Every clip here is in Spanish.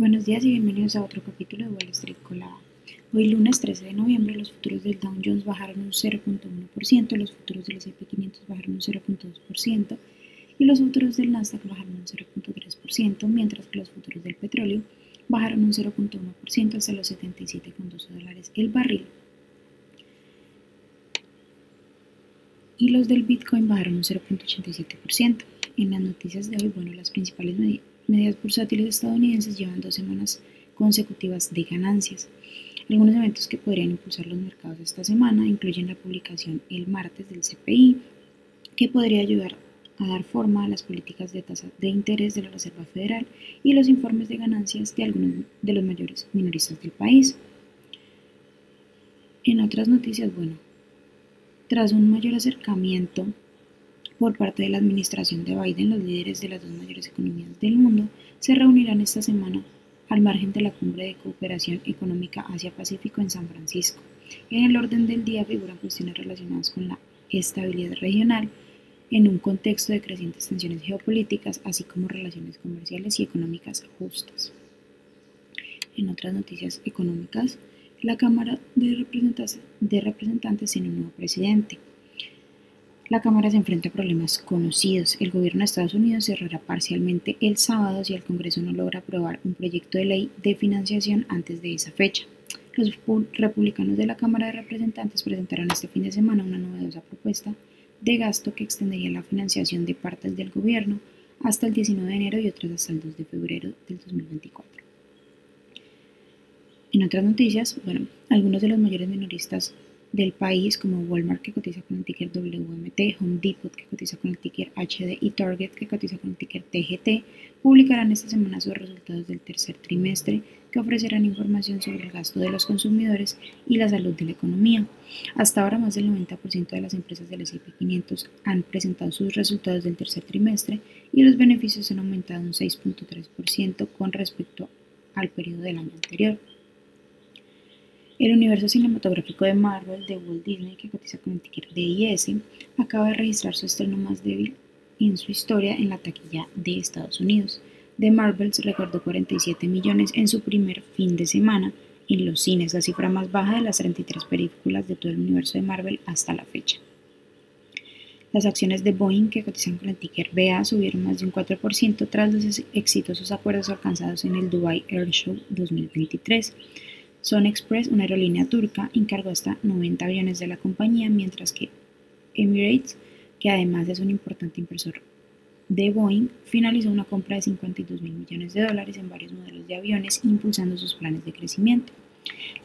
Buenos días y bienvenidos a otro capítulo de Wall Street Colada. Hoy lunes 13 de noviembre los futuros del Dow Jones bajaron un 0.1%, los futuros del S&P 500 bajaron un 0.2% y los futuros del Nasdaq bajaron un 0.3%, mientras que los futuros del petróleo bajaron un 0.1% hasta los 77.12 dólares el barril. Y los del Bitcoin bajaron un 0.87%. En las noticias de hoy, bueno, las principales medidas bursátiles estadounidenses llevan dos semanas consecutivas de ganancias. Algunos eventos que podrían impulsar los mercados esta semana incluyen la publicación el martes del CPI, que podría ayudar a dar forma a las políticas de tasa de interés de la Reserva Federal y los informes de ganancias de algunos de los mayores minoristas del país. En otras noticias, bueno, tras un mayor acercamiento por parte de la administración de Biden, los líderes de las dos mayores economías del mundo se reunirán esta semana al margen de la Cumbre de Cooperación Económica Asia-Pacífico en San Francisco. En el orden del día figuran cuestiones relacionadas con la estabilidad regional en un contexto de crecientes tensiones geopolíticas, así como relaciones comerciales y económicas justas. En otras noticias económicas, la Cámara de Representantes, de Representantes tiene un nuevo presidente. La Cámara se enfrenta a problemas conocidos. El gobierno de Estados Unidos cerrará parcialmente el sábado si el Congreso no logra aprobar un proyecto de ley de financiación antes de esa fecha. Los republicanos de la Cámara de Representantes presentaron este fin de semana una novedosa propuesta de gasto que extendería la financiación de partes del gobierno hasta el 19 de enero y otras hasta el 2 de febrero del 2024. En otras noticias, algunos de los mayores minoristas del país como Walmart que cotiza con el ticker WMT, Home Depot que cotiza con el ticker HD y Target que cotiza con el ticker TGT publicarán esta semana sus resultados del tercer trimestre que ofrecerán información sobre el gasto de los consumidores y la salud de la economía. Hasta ahora más del 90% de las empresas del S&P 500 han presentado sus resultados del tercer trimestre y los beneficios han aumentado un 6.3% con respecto al periodo del año anterior. El universo cinematográfico de Marvel de Walt Disney, que cotiza con el ticker DIS, acaba de registrar su estreno más débil en su historia en la taquilla de Estados Unidos. The Marvels recordó 47 millones en su primer fin de semana en los cines, la cifra más baja de las 33 películas de todo el universo de Marvel hasta la fecha. Las acciones de Boeing, que cotizan con el ticker BA, subieron más de un 4% tras los exitosos acuerdos alcanzados en el Dubai Air Show 2023. Sun Express, una aerolínea turca, encargó hasta 90 aviones de la compañía, mientras que Emirates, que además es un importante inversor de Boeing, finalizó una compra de 52 mil millones de dólares en varios modelos de aviones, impulsando sus planes de crecimiento.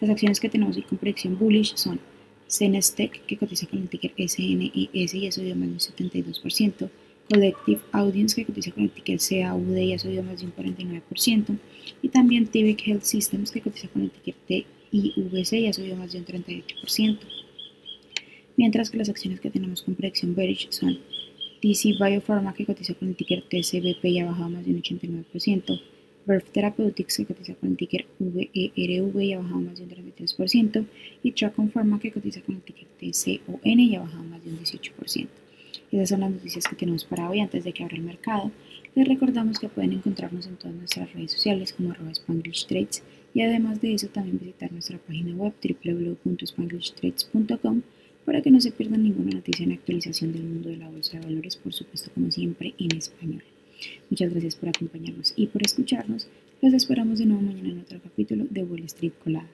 Las acciones que tenemos hoy con predicción bullish son Cenestec, que cotiza con el ticker SNES y ha subido más de un 72%, Collective Audience, que cotiza con el ticker CAUD y ha subido más de un 49%, y también TVC Health Systems, que cotiza con el ticker TIVC y ha subido más de un 38%. Mientras que las acciones que tenemos con predicción bearish son TC Biopharma, que cotiza con el ticker TCBP y ha bajado más de un 89%, Verve Therapeutics, que cotiza con el ticker VERV y ha bajado más de un 33%, y Tracon Pharma, que cotiza con el ticker TCON y ha bajado más de un 18%. Esas son las noticias que tenemos para hoy antes de que abra el mercado. Les recordamos que pueden encontrarnos en todas nuestras redes sociales como Spanglish Trades y además de eso también visitar nuestra página web www.spanglishtrades.com para que no se pierdan ninguna noticia ni actualización del mundo de la bolsa de valores, por supuesto como siempre en español. Muchas gracias por acompañarnos y por escucharnos. Los esperamos de nuevo mañana en otro capítulo de Wall Street Colada.